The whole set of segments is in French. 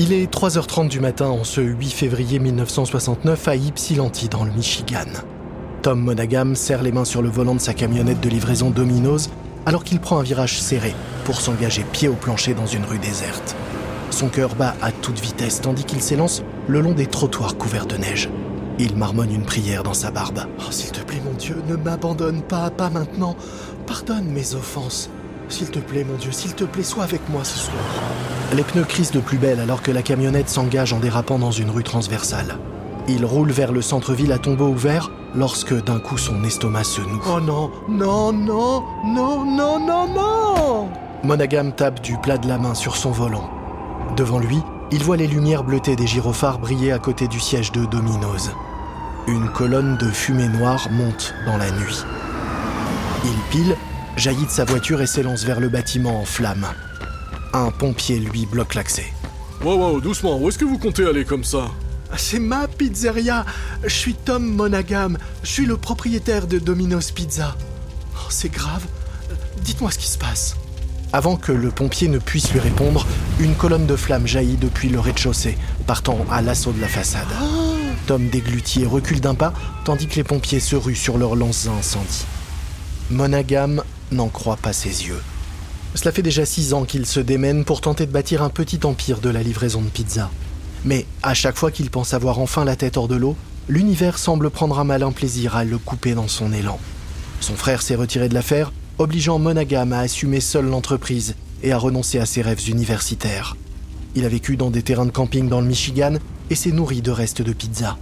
Il est 3h30 du matin en ce 8 février 1969 à Ypsilanti dans le Michigan. Tom Monaghan serre les mains sur le volant de sa camionnette de livraison Domino's alors qu'il prend un virage serré pour s'engager pied au plancher dans une rue déserte. Son cœur bat à toute vitesse tandis qu'il s'élance le long des trottoirs couverts de neige. Il marmonne une prière dans sa barbe. Oh, s'il te plaît, mon Dieu, ne m'abandonne pas, pas maintenant. Pardonne mes offenses. S'il te plaît, mon Dieu, s'il te plaît, sois avec moi ce soir. Les pneus crissent de plus belle alors que la camionnette s'engage en dérapant dans une rue transversale. Il roule vers le centre-ville à tombeau ouvert lorsque d'un coup son estomac se noue. Oh non, non, non, non, non, non, non Monagam tape du plat de la main sur son volant. Devant lui, il voit les lumières bleutées des gyrophares briller à côté du siège de Domino's. Une colonne de fumée noire monte dans la nuit. Il pile, jaillit de sa voiture et s'élance vers le bâtiment en flammes. Un pompier lui bloque l'accès. Wow, wow, doucement, où est-ce que vous comptez aller comme ça? C'est ma pizzeria. Je suis Tom Monagam. Je suis le propriétaire de Domino's Pizza. Oh, c'est grave. Dites-moi ce qui se passe. Avant que le pompier ne puisse lui répondre, une colonne de flammes jaillit depuis le rez-de-chaussée, partant à l'assaut de la façade. Tom déglutit et recule d'un pas, tandis que les pompiers se ruent sur leurs lances à incendie. Monagam n'en croit pas ses yeux. Cela fait déjà six ans qu'il se démène pour tenter de bâtir un petit empire de la livraison de pizza. Mais à chaque fois qu'il pense avoir enfin la tête hors de l'eau, l'univers semble prendre un malin plaisir à le couper dans son élan. Son frère s'est retiré de l'affaire, obligeant Monagam à assumer seul l'entreprise et à renoncer à ses rêves universitaires. Il a vécu dans des terrains de camping dans le Michigan et s'est nourri de restes de pizza.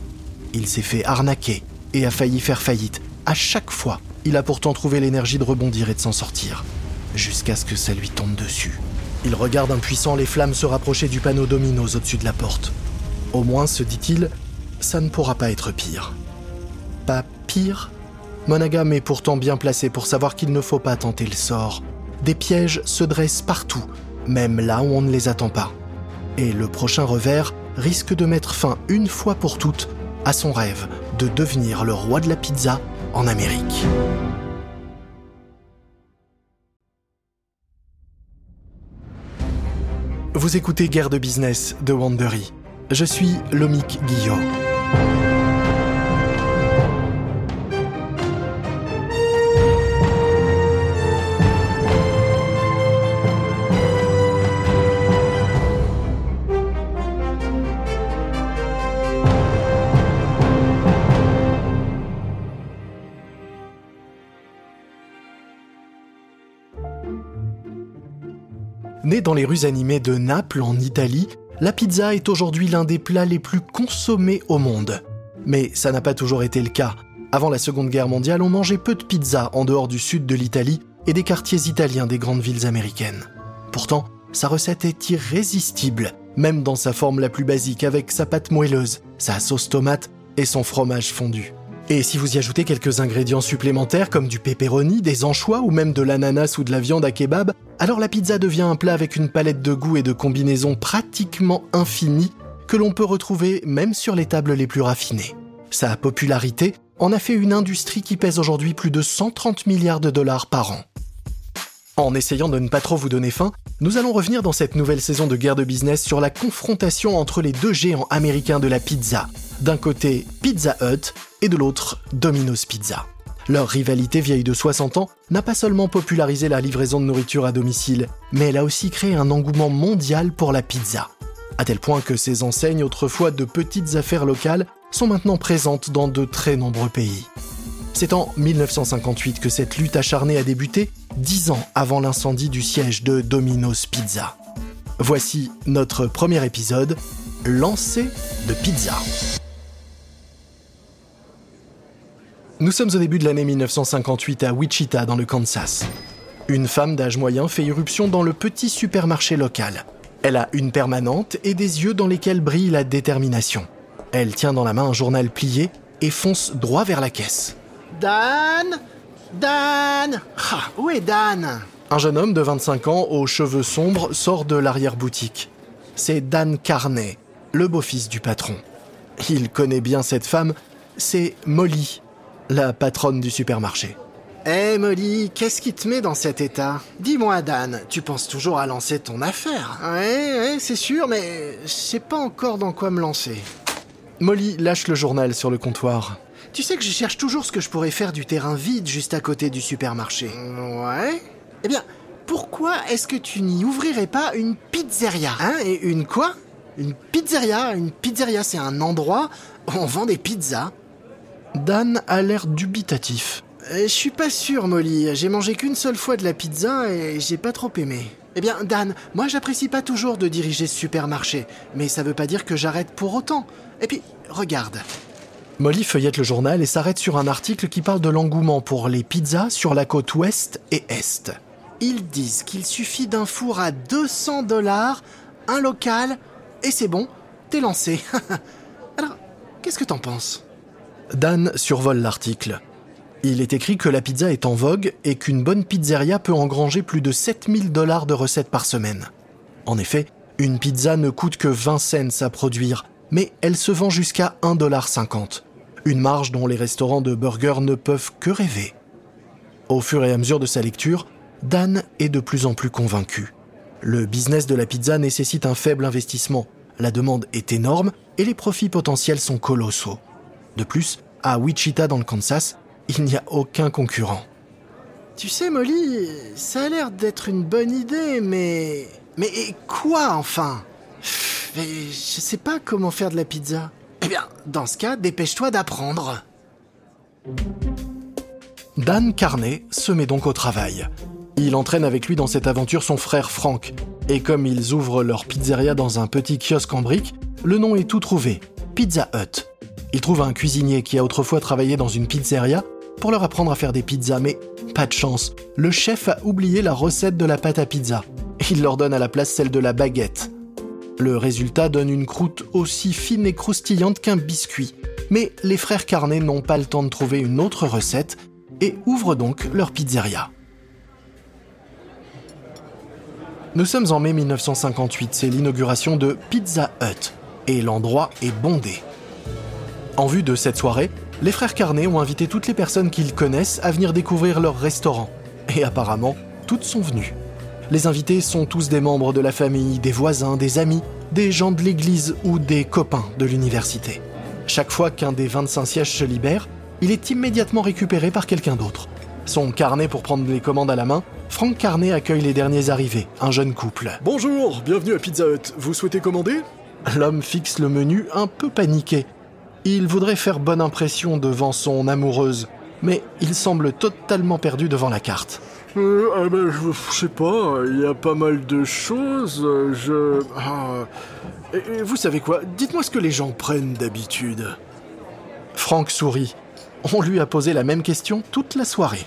Il s'est fait arnaquer et a failli faire faillite. À chaque fois, il a pourtant trouvé l'énergie de rebondir et de s'en sortir jusqu'à ce que ça lui tombe dessus. Il regarde impuissant les flammes se rapprocher du panneau Domino's au-dessus de la porte. Au moins, se dit-il, ça ne pourra pas être pire. Pas pire? Monagam est pourtant bien placé pour savoir qu'il ne faut pas tenter le sort. Des pièges se dressent partout, même là où on ne les attend pas. Et le prochain revers risque de mettre fin une fois pour toutes à son rêve de devenir le roi de la pizza Vous écoutez Guerre de business de Wandery. Je suis Lomik Guillot. Née dans les rues animées de Naples, en Italie, la pizza est aujourd'hui l'un des plats les plus consommés au monde. Mais ça n'a pas toujours été le cas. Avant la Seconde Guerre mondiale, on mangeait peu de pizza en dehors du sud de l'Italie et des quartiers italiens des grandes villes américaines. Pourtant, sa recette est irrésistible, même dans sa forme la plus basique, avec sa pâte moelleuse, sa sauce tomate et son fromage fondu. Et si vous y ajoutez quelques ingrédients supplémentaires comme du pepperoni, des anchois ou même de l'ananas ou de la viande à kebab, alors la pizza devient un plat avec une palette de goûts et de combinaisons pratiquement infinies que l'on peut retrouver même sur les tables les plus raffinées. Sa popularité en a fait une industrie qui pèse aujourd'hui plus de 130 milliards de dollars par an. En essayant de ne pas trop vous donner faim, nous allons revenir dans cette nouvelle saison de guerre de business sur la confrontation entre les deux géants américains de la pizza. D'un côté Pizza Hut et de l'autre Domino's Pizza. Leur rivalité vieille de 60 ans n'a pas seulement popularisé la livraison de nourriture à domicile, mais elle a aussi créé un engouement mondial pour la pizza. À tel point que ces enseignes, autrefois de petites affaires locales, sont maintenant présentes dans de très nombreux pays. C'est en 1958 que cette lutte acharnée a débuté, dix ans avant l'incendie du siège de Domino's Pizza. Voici notre premier épisode, Lancé de pizza. Nous sommes au début de l'année 1958 à Wichita, dans le Kansas. Une femme d'âge moyen fait irruption dans le petit supermarché local. Elle a une permanente et des yeux dans lesquels brille la détermination. Elle tient dans la main un journal plié et fonce droit vers la caisse. Dan Dan ah, Où est Dan? Un jeune homme de 25 ans aux cheveux sombres sort de l'arrière-boutique. C'est Dan Carney, le beau-fils du patron. Il connaît bien cette femme, c'est Molly, la patronne du supermarché. Eh Molly, qu'est-ce qui te met dans cet état? Dis-moi Dan, tu penses toujours à lancer ton affaire? Ouais, ouais, c'est sûr, mais je sais pas encore dans quoi me lancer. Molly lâche le journal sur le comptoir. Tu sais que je cherche toujours ce que je pourrais faire du terrain vide juste à côté du supermarché. Ouais. Eh bien, pourquoi est-ce que tu n'y ouvrirais pas une pizzeria? Hein Et une quoi? Une pizzeria? Une pizzeria, c'est un endroit où on vend des pizzas. Dan a l'air dubitatif. Euh, Je suis pas sûr, Molly. J'ai mangé qu'une seule fois de la pizza et j'ai pas trop aimé. Eh bien, Dan, moi j'apprécie pas toujours de diriger ce supermarché, mais ça veut pas dire que j'arrête pour autant. Et puis, regarde. Molly feuillette le journal et s'arrête sur un article qui parle de l'engouement pour les pizzas sur la côte ouest et est. Ils disent qu'il suffit d'un four à 200 dollars, un local, et c'est bon, t'es lancé. Alors, qu'est-ce que t'en penses? Dan survole l'article. Il est écrit que la pizza est en vogue et qu'une bonne pizzeria peut engranger plus de 7000 dollars de recettes par semaine. En effet, une pizza ne coûte que 20 cents à produire, mais elle se vend jusqu'à 1,50 dollar. Une marge dont les restaurants de burgers ne peuvent que rêver. Au fur et à mesure de sa lecture, Dan est de plus en plus convaincu. Le business de la pizza nécessite un faible investissement, la demande est énorme et les profits potentiels sont colossaux. De plus, à Wichita dans le Kansas, il n'y a aucun concurrent. Tu sais, Molly, ça a l'air d'être une bonne idée, mais... Mais quoi, enfin? Mais Je sais pas comment faire de la pizza. Eh bien, dans ce cas, dépêche-toi d'apprendre. Dan Carney se met donc au travail. Il entraîne avec lui dans cette aventure son frère Frank. Et comme ils ouvrent leur pizzeria dans un petit kiosque en briques, le nom est tout trouvé, Pizza Hut. Il trouve un cuisinier qui a autrefois travaillé dans une pizzeria pour leur apprendre à faire des pizzas, mais pas de chance, le chef a oublié la recette de la pâte à pizza. Il leur donne à la place celle de la baguette. Le résultat donne une croûte aussi fine et croustillante qu'un biscuit. Mais les frères Carnet n'ont pas le temps de trouver une autre recette et ouvrent donc leur pizzeria. Nous sommes en mai 1958, c'est l'inauguration de Pizza Hut, et l'endroit est bondé. En vue de cette soirée, les frères Carnet ont invité toutes les personnes qu'ils connaissent à venir découvrir leur restaurant. Et apparemment, toutes sont venues. Les invités sont tous des membres de la famille, des voisins, des amis, des gens de l'église ou des copains de l'université. Chaque fois qu'un des 25 sièges se libère, il est immédiatement récupéré par quelqu'un d'autre. Son carnet pour prendre les commandes à la main, Frank Carnet accueille les derniers arrivés, un jeune couple. Bonjour, bienvenue à Pizza Hut. Vous souhaitez commander? L'homme fixe le menu un peu paniqué. Il voudrait faire bonne impression devant son amoureuse, mais il semble totalement perdu devant la carte. euh, ah ben, je, je sais pas, il y a pas mal de choses. Je. ah, et- et vous savez quoi Dites-moi ce que les gens prennent d'habitude. Frank sourit. On lui a posé la même question toute la soirée.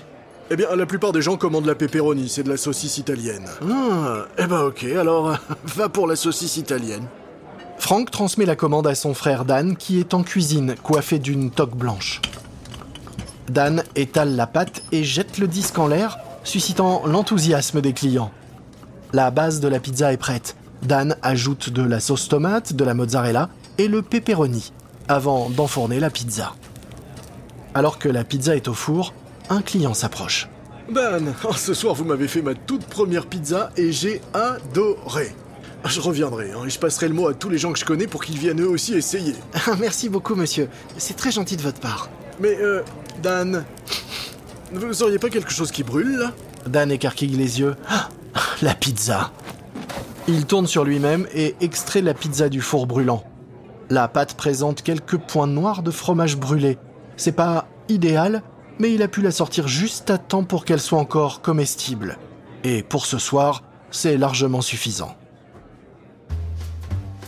Eh bien, la plupart des gens commandent la pepperoni, c'est de la saucisse italienne. Ah, eh ben ok, alors va pour la saucisse italienne. Frank transmet la commande à son frère Dan qui est en cuisine, coiffé d'une toque blanche. Dan étale la pâte et jette le disque en l'air, suscitant l'enthousiasme des clients. La base de la pizza est prête. Dan ajoute de la sauce tomate, de la mozzarella et le pepperoni, avant d'enfourner la pizza. Alors que la pizza est au four, un client s'approche. Dan, ce soir vous m'avez fait ma toute première pizza et j'ai adoré. Je reviendrai hein, et je passerai le mot à tous les gens que je connais pour qu'ils viennent eux aussi essayer. Merci beaucoup, monsieur. C'est très gentil de votre part. Mais euh, Dan, vous auriez pas quelque chose qui brûle là? Dan écarquille les yeux. Ah, la pizza. Il tourne sur lui-même et extrait la pizza du four brûlant. La pâte présente quelques points noirs de fromage brûlé. C'est pas idéal, mais il a pu la sortir juste à temps pour qu'elle soit encore comestible. Et pour ce soir, c'est largement suffisant.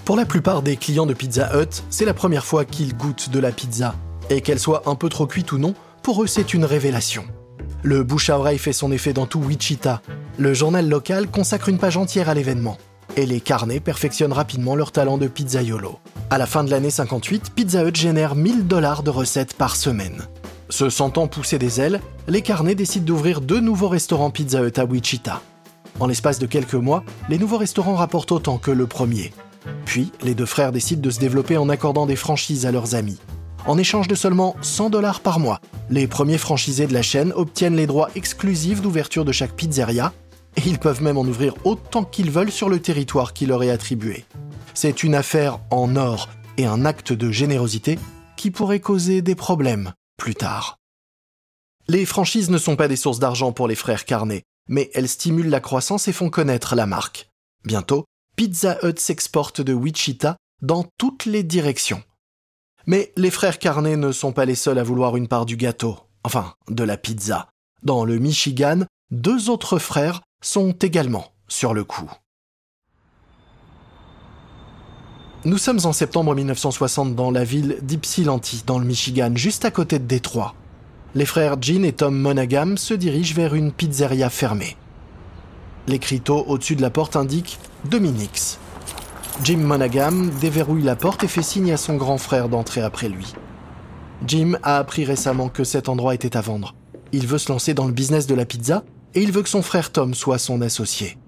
Pour la plupart des clients de Pizza Hut, c'est la première fois qu'ils goûtent de la pizza. Et qu'elle soit un peu trop cuite ou non, pour eux c'est une révélation. Le bouche à oreille fait son effet dans tout Wichita. Le journal local consacre une page entière à l'événement. Et les carnets perfectionnent rapidement leur talent de pizzaiolo. À la fin de l'année 58, Pizza Hut génère 1000 dollars de recettes par semaine. Se sentant pousser des ailes, les carnets décident d'ouvrir deux nouveaux restaurants Pizza Hut à Wichita. En l'espace de quelques mois, les nouveaux restaurants rapportent autant que le premier. Puis, les deux frères décident de se développer en accordant des franchises à leurs amis. En échange de seulement 100 dollars par mois, les premiers franchisés de la chaîne obtiennent les droits exclusifs d'ouverture de chaque pizzeria et ils peuvent même en ouvrir autant qu'ils veulent sur le territoire qui leur est attribué. C'est une affaire en or et un acte de générosité qui pourrait causer des problèmes plus tard. Les franchises ne sont pas des sources d'argent pour les frères Carnet, mais elles stimulent la croissance et font connaître la marque. Bientôt, Pizza Hut s'exporte de Wichita dans toutes les directions. Mais les frères Carnet ne sont pas les seuls à vouloir une part du gâteau, enfin de la pizza. Dans le Michigan, deux autres frères sont également sur le coup. Nous sommes en septembre 1960 dans la ville d'Ypsilanti, dans le Michigan, juste à côté de Détroit. Les frères Jean et Tom Monaghan se dirigent vers une pizzeria fermée. L'écriteau au-dessus de la porte indique Dominix. Jim Monaghan déverrouille la porte et fait signe à son grand frère d'entrer après lui. Jim a appris récemment que cet endroit était à vendre. Il veut se lancer dans le business de la pizza et il veut que son frère Tom soit son associé.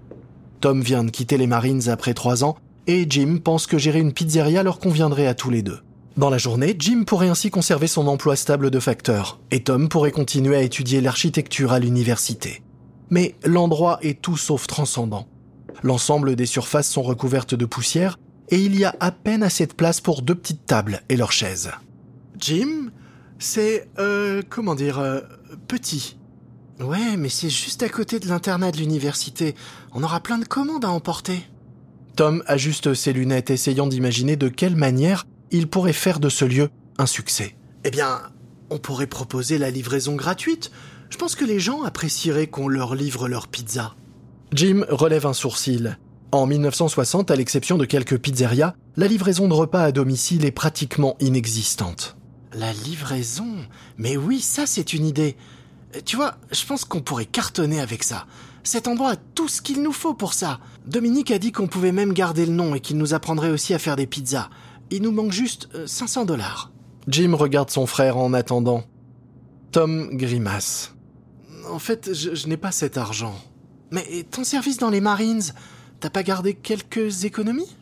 Tom vient de quitter les Marines après trois ans et Jim pense que gérer une pizzeria leur conviendrait à tous les deux. Dans la journée, Jim pourrait ainsi conserver son emploi stable de facteur et Tom pourrait continuer à étudier l'architecture à l'université. Mais l'endroit est tout sauf transcendant. L'ensemble des surfaces sont recouvertes de poussière et il y a à peine assez de place pour deux petites tables et leurs chaises. Jim, c'est, euh, comment dire, euh, petit. Ouais, mais c'est juste à côté de l'internat de l'université. On aura plein de commandes à emporter. Tom ajuste ses lunettes, essayant d'imaginer de quelle manière il pourrait faire de ce lieu un succès. Eh bien, on pourrait proposer la livraison gratuite. Je pense que les gens apprécieraient qu'on leur livre leur pizza. Jim relève un sourcil. En 1960, à l'exception de quelques pizzerias, la livraison de repas à domicile est pratiquement inexistante. La livraison? Mais oui, ça c'est une idée. Tu vois, je pense qu'on pourrait cartonner avec ça. Cet endroit a tout ce qu'il nous faut pour ça. Dominique a dit qu'on pouvait même garder le nom et qu'il nous apprendrait aussi à faire des pizzas. Il nous manque juste 500 euh, dollars. Jim regarde son frère en attendant. Tom grimace. En fait, je, n'ai pas cet argent. Mais ton service dans les Marines, t'as pas gardé quelques économies?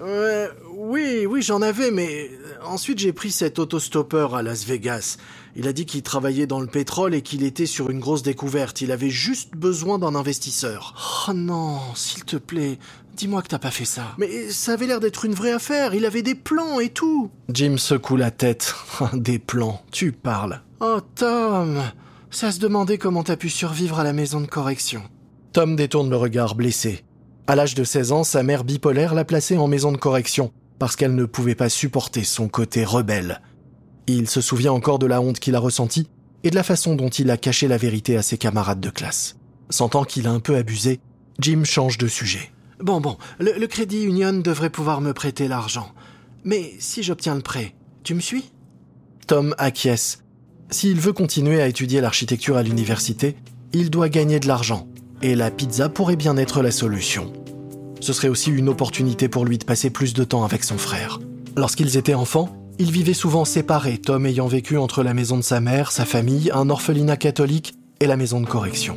Oui, oui, j'en avais, mais ensuite j'ai pris cet autostoppeur à Las Vegas. Il a dit qu'il travaillait dans le pétrole et qu'il était sur une grosse découverte. Il avait juste besoin d'un investisseur. Oh non, s'il te plaît, Dis-moi que t'as pas fait ça. Mais ça avait l'air d'être une vraie affaire, il avait des plans et tout. Jim secoue la tête. des plans, tu parles. Oh Tom, ça se demandait comment t'as pu survivre à la maison de correction. Tom détourne le regard blessé. À l'âge de 16 ans, sa mère bipolaire l'a placé en maison de correction parce qu'elle ne pouvait pas supporter son côté rebelle. Il se souvient encore de la honte qu'il a ressentie et de la façon dont il a caché la vérité à ses camarades de classe. Sentant qu'il a un peu abusé, Jim change de sujet. Bon, bon, le, Crédit Union devrait pouvoir me prêter l'argent. Mais si j'obtiens le prêt, tu me suis? Tom acquiesce. S'il veut continuer à étudier l'architecture à l'université, il doit gagner de l'argent, et la pizza pourrait bien être la solution. Ce serait aussi une opportunité pour lui de passer plus de temps avec son frère. Lorsqu'ils étaient enfants, ils vivaient souvent séparés, Tom ayant vécu entre la maison de sa mère, sa famille, un orphelinat catholique et la maison de correction.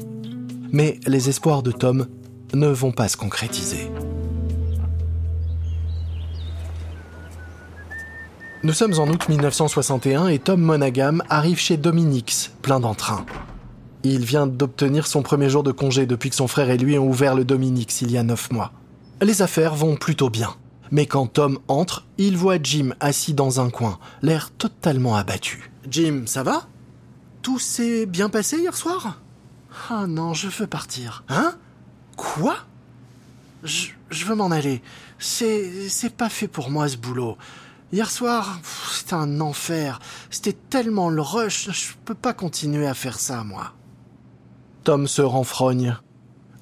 Mais les espoirs de Tom ne vont pas se concrétiser. Nous sommes en août 1961 et Tom Monaghan arrive chez Dominix, plein d'entrain. Il vient d'obtenir son premier jour de congé depuis que son frère et lui ont ouvert le Dominix il y a neuf mois. Les affaires vont plutôt bien. Mais quand Tom entre, il voit Jim assis dans un coin, l'air totalement abattu. Jim, ça va? Tout s'est bien passé hier soir? Ah non, je veux partir. Hein? Quoi? Je, veux m'en aller. C'est, c'est pas fait pour moi ce boulot. Hier soir, c'était un enfer. C'était tellement le rush, je peux pas continuer à faire ça, moi. Tom se renfrogne.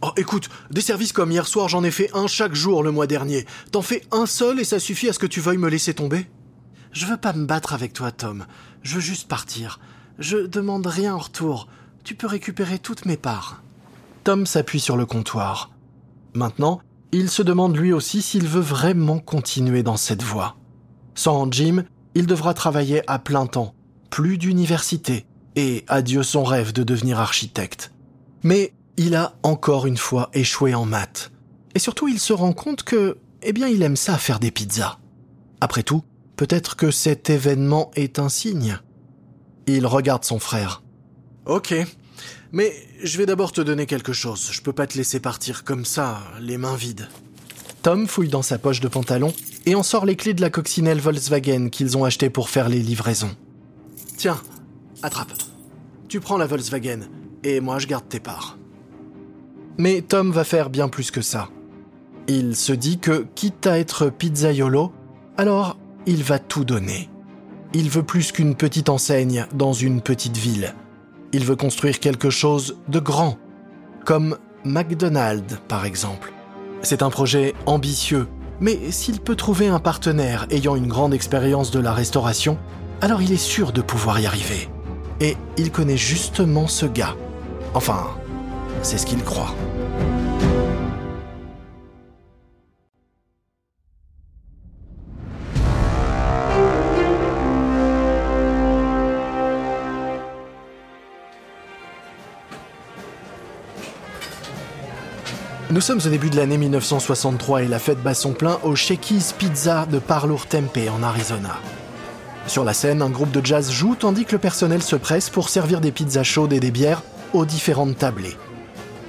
Oh, écoute, des services comme hier soir, j'en ai fait un chaque jour le mois dernier. T'en fais un seul et ça suffit à ce que tu veuilles me laisser tomber? Je veux pas me battre avec toi, Tom. Je veux juste partir. Je demande rien en retour. Tu peux récupérer toutes mes parts. Tom s'appuie sur le comptoir. Maintenant, il se demande lui aussi s'il veut vraiment continuer dans cette voie. Sans Jim, il devra travailler à plein temps, plus d'université, et adieu son rêve de devenir architecte. Mais il a encore une fois échoué en maths. Et surtout, il se rend compte que, eh bien, il aime ça faire des pizzas. Après tout, Peut-être que cet événement est un signe. Il regarde son frère. Ok, mais je vais d'abord te donner quelque chose. Je peux pas te laisser partir comme ça, les mains vides. Tom fouille dans sa poche de pantalon et en sort les clés de la coccinelle Volkswagen qu'ils ont achetées pour faire les livraisons. Tiens, attrape. Tu prends la Volkswagen et moi je garde tes parts. Mais Tom va faire bien plus que ça. Il se dit que, quitte à être pizzaiolo, alors il va tout donner. Il veut plus qu'une petite enseigne dans une petite ville. Il veut construire quelque chose de grand, comme McDonald's par exemple. C'est un projet ambitieux, mais s'il peut trouver un partenaire ayant une grande expérience de la restauration, alors il est sûr de pouvoir y arriver. Et il connaît justement ce gars. Enfin, c'est ce qu'il croit. Nous sommes au début de l'année 1963 et la fête bat son plein au Shakey's Pizza de Parlour Tempe en Arizona. Sur la scène, un groupe de jazz joue tandis que le personnel se presse pour servir des pizzas chaudes et des bières aux différentes tablées.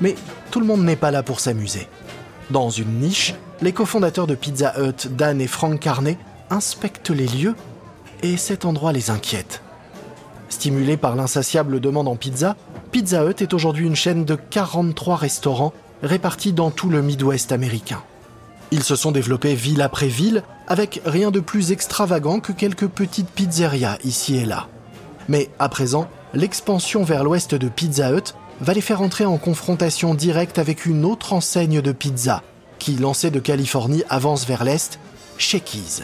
Mais tout le monde n'est pas là pour s'amuser. Dans une niche, les cofondateurs de Pizza Hut, Dan et Frank Carney, inspectent les lieux et cet endroit les inquiète. Stimulé par l'insatiable demande en pizza, Pizza Hut est aujourd'hui une chaîne de 43 restaurants répartis dans tout le Midwest américain. Ils se sont développés ville après ville, avec rien de plus extravagant que quelques petites pizzerias ici et là. Mais à présent, l'expansion vers l'ouest de Pizza Hut va les faire entrer en confrontation directe avec une autre enseigne de pizza, qui, lancée de Californie, avance vers l'est, Shakey's.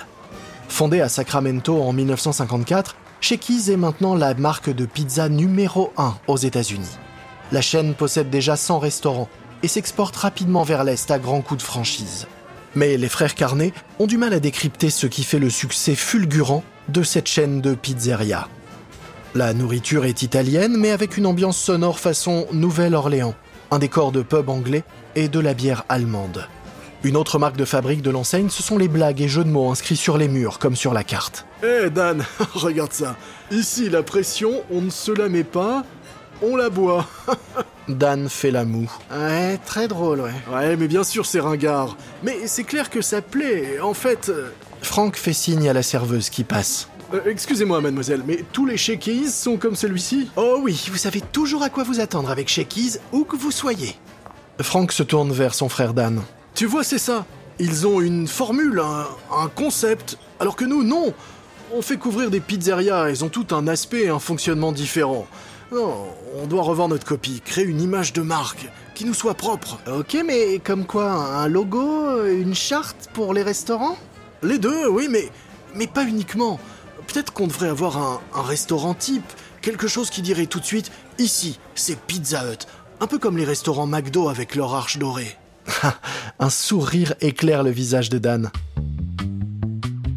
Fondée à Sacramento en 1954, Shakey's est maintenant la marque de pizza numéro 1 aux États-Unis. La chaîne possède déjà 100 restaurants et s'exporte rapidement vers l'Est à grands coups de franchise. Mais les frères Carnet ont du mal à décrypter ce qui fait le succès fulgurant de cette chaîne de pizzeria. La nourriture est italienne, mais avec une ambiance sonore façon Nouvelle-Orléans, un décor de pub anglais et de la bière allemande. Une autre marque de fabrique de l'enseigne, ce sont les blagues et jeux de mots inscrits sur les murs, comme sur la carte. Eh Dan, regarde ça. Ici, la pression, on ne se la met pas, on la boit. Dan fait la moue. Ouais, très drôle, ouais. Ouais, mais bien sûr, c'est ringard. Mais c'est clair que ça plaît. En fait. euh, Franck fait signe à la serveuse qui passe. euh, Excusez-moi, mademoiselle, mais tous les shakies sont comme celui-ci? Oh oui, vous savez toujours à quoi vous attendre avec Shakey's, où que vous soyez. Franck se tourne vers son frère Dan. Tu vois, c'est ça. Ils ont une formule, un, un concept, alors que nous, non. On fait couvrir des pizzerias, ils ont tout un aspect et un fonctionnement différent. Non, on doit revoir notre copie, créer une image de marque qui nous soit propre. Ok, mais comme quoi Un logo Une charte pour les restaurants? Les deux, oui, mais, mais pas uniquement. Peut-être qu'on devrait avoir un, un restaurant type, quelque chose qui dirait tout de suite ici, c'est Pizza Hut. Un peu comme les restaurants McDo avec leur arche dorée. Un sourire éclaire le visage de Dan.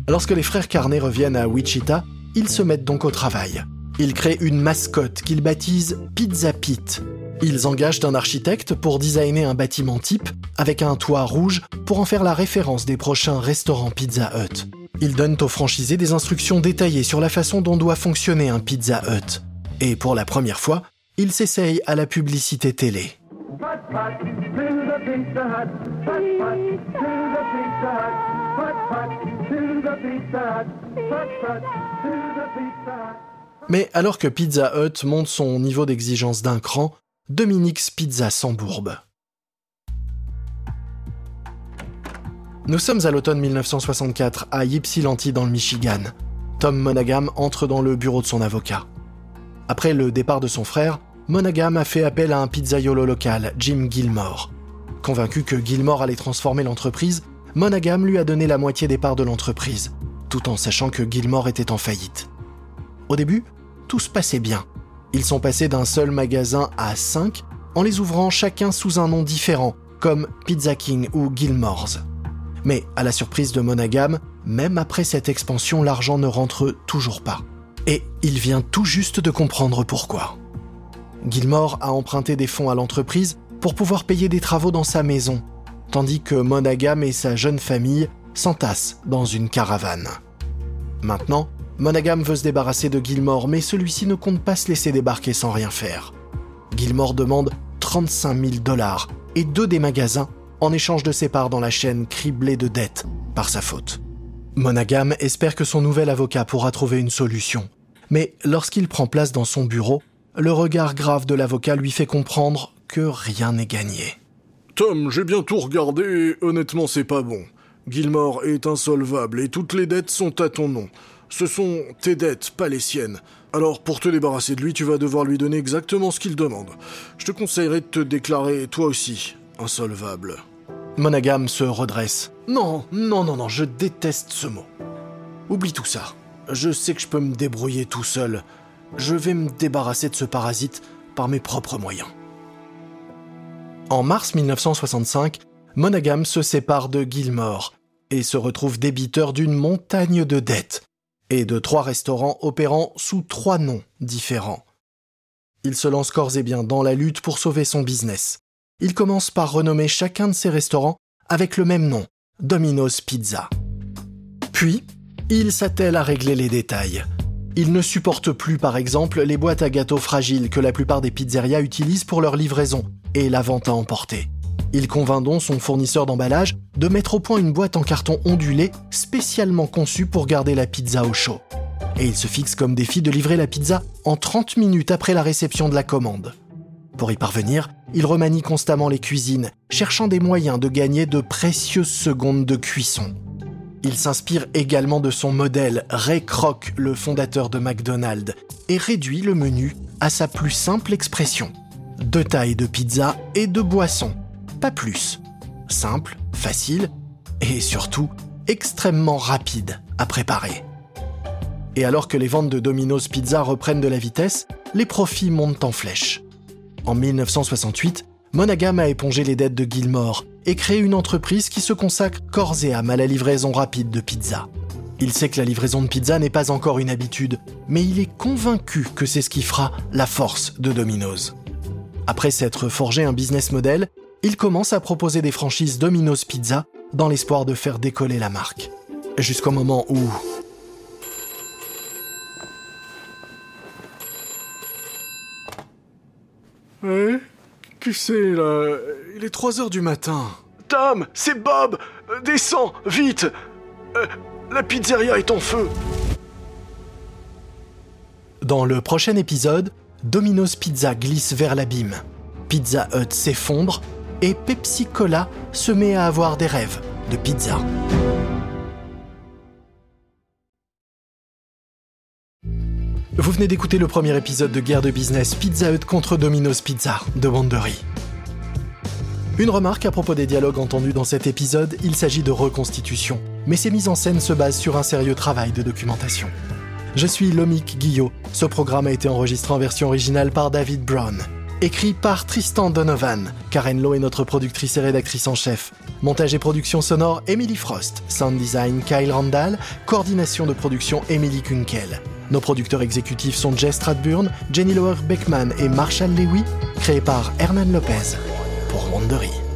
Lorsque les frères Carnet reviennent à Wichita, ils se mettent donc au travail. Ils créent une mascotte qu'ils baptisent Pizza Pete. Ils engagent un architecte pour designer un bâtiment type avec un toit rouge pour en faire la référence des prochains restaurants Pizza Hut. Ils donnent aux franchisés des instructions détaillées sur la façon dont doit fonctionner un Pizza Hut. Et pour la première fois, ils s'essayent à la publicité télé. Mais alors que Pizza Hut monte son niveau d'exigence d'un cran, Dominique's Pizza s'embourbe. Nous sommes à l'automne 1964 à Ypsilanti dans le Michigan. Tom Monaghan entre dans le bureau de son avocat. Après le départ de son frère, Monaghan a fait appel à un pizzaiolo local, Jim Gilmore. Convaincu que Gilmore allait transformer l'entreprise, Monaghan lui a donné la moitié des parts de l'entreprise, tout en sachant que Gilmore était en faillite. Au début, tout se passait bien. Ils sont passés d'un seul magasin à cinq en les ouvrant chacun sous un nom différent, comme Pizza King ou Gilmore's. Mais à la surprise de Monaghan, même après cette expansion, l'argent ne rentre toujours pas. Et il vient tout juste de comprendre pourquoi. Gilmore a emprunté des fonds à l'entreprise pour pouvoir payer des travaux dans sa maison, tandis que Monaghan et sa jeune famille s'entassent dans une caravane. Maintenant, Monaghan veut se débarrasser de Gilmore, mais celui-ci ne compte pas se laisser débarquer sans rien faire. Gilmore demande 35 000 dollars et deux des magasins en échange de ses parts dans la chaîne criblée de dettes par sa faute. Monaghan espère que son nouvel avocat pourra trouver une solution. Mais lorsqu'il prend place dans son bureau, le regard grave de l'avocat lui fait comprendre que rien n'est gagné. Tom, j'ai bien tout regardé et honnêtement, c'est pas bon. Gilmore est insolvable et toutes les dettes sont à ton nom. Ce sont tes dettes, pas les siennes. Alors, pour te débarrasser de lui, tu vas devoir lui donner exactement ce qu'il demande. Je te conseillerais de te déclarer, toi aussi, insolvable. Monaghan se redresse. Non, non, non, non, je déteste ce mot. Oublie tout ça. Je sais que je peux me débrouiller tout seul. Je vais me débarrasser de ce parasite par mes propres moyens. En mars 1965, Monaghan se sépare de Gilmore et se retrouve débiteur d'une montagne de dettes et de trois restaurants opérant sous trois noms différents. Il se lance corps et bien dans la lutte pour sauver son business. Il commence par renommer chacun de ses restaurants avec le même nom, Domino's Pizza. Puis, il s'attelle à régler les détails. Il ne supporte plus, par exemple, les boîtes à gâteaux fragiles que la plupart des pizzerias utilisent pour leur livraison et la vente à emporter. Il convainc donc son fournisseur d'emballage de mettre au point une boîte en carton ondulé spécialement conçue pour garder la pizza au chaud. Et il se fixe comme défi de livrer la pizza en 30 minutes après la réception de la commande. Pour y parvenir, il remanie constamment les cuisines, cherchant des moyens de gagner de précieuses secondes de cuisson. Il s'inspire également de son modèle Ray Kroc, le fondateur de McDonald's, et réduit le menu à sa plus simple expression. Deux tailles de pizza et de boissons, pas plus. Simple, facile et surtout extrêmement rapide à préparer. Et alors que les ventes de Domino's Pizza reprennent de la vitesse, les profits montent en flèche. En 1968, Monaghan a épongé les dettes de Gilmore et créé une entreprise qui se consacre corps et âme à la livraison rapide de pizza. Il sait que la livraison de pizza n'est pas encore une habitude, mais il est convaincu que c'est ce qui fera la force de Domino's. Après s'être forgé un business model, il commence à proposer des franchises Domino's Pizza dans l'espoir de faire décoller la marque. Jusqu'au moment où... Ouais Qui c'est là? Il est 3 heures du matin. Tom, c'est Bob Euh, Descends, vite Euh, La pizzeria est en feu Dans le prochain épisode, Domino's Pizza glisse vers l'abîme. Pizza Hut s'effondre et Pepsi Cola se met à avoir des rêves de pizza. Vous venez d'écouter le premier épisode de Guerre de business Pizza Hut contre Domino's Pizza de Wandery. Une remarque à propos des dialogues entendus dans cet épisode, il s'agit de reconstitution, mais ces mises en scène se basent sur un sérieux travail de documentation. Je suis Lomik Guillot. Ce programme a été enregistré en version originale par David Brown. Écrit par Tristan Donovan. Karen Lowe est notre productrice et rédactrice en chef. Montage et production sonore Emily Frost. Sound design Kyle Randall. Coordination de production Emily Kunkel. Nos producteurs exécutifs sont Jess Stradburn, Jenny Lower Beckman et Marshall Lewy. Créés par Hernan Lopez. Pour Wandery.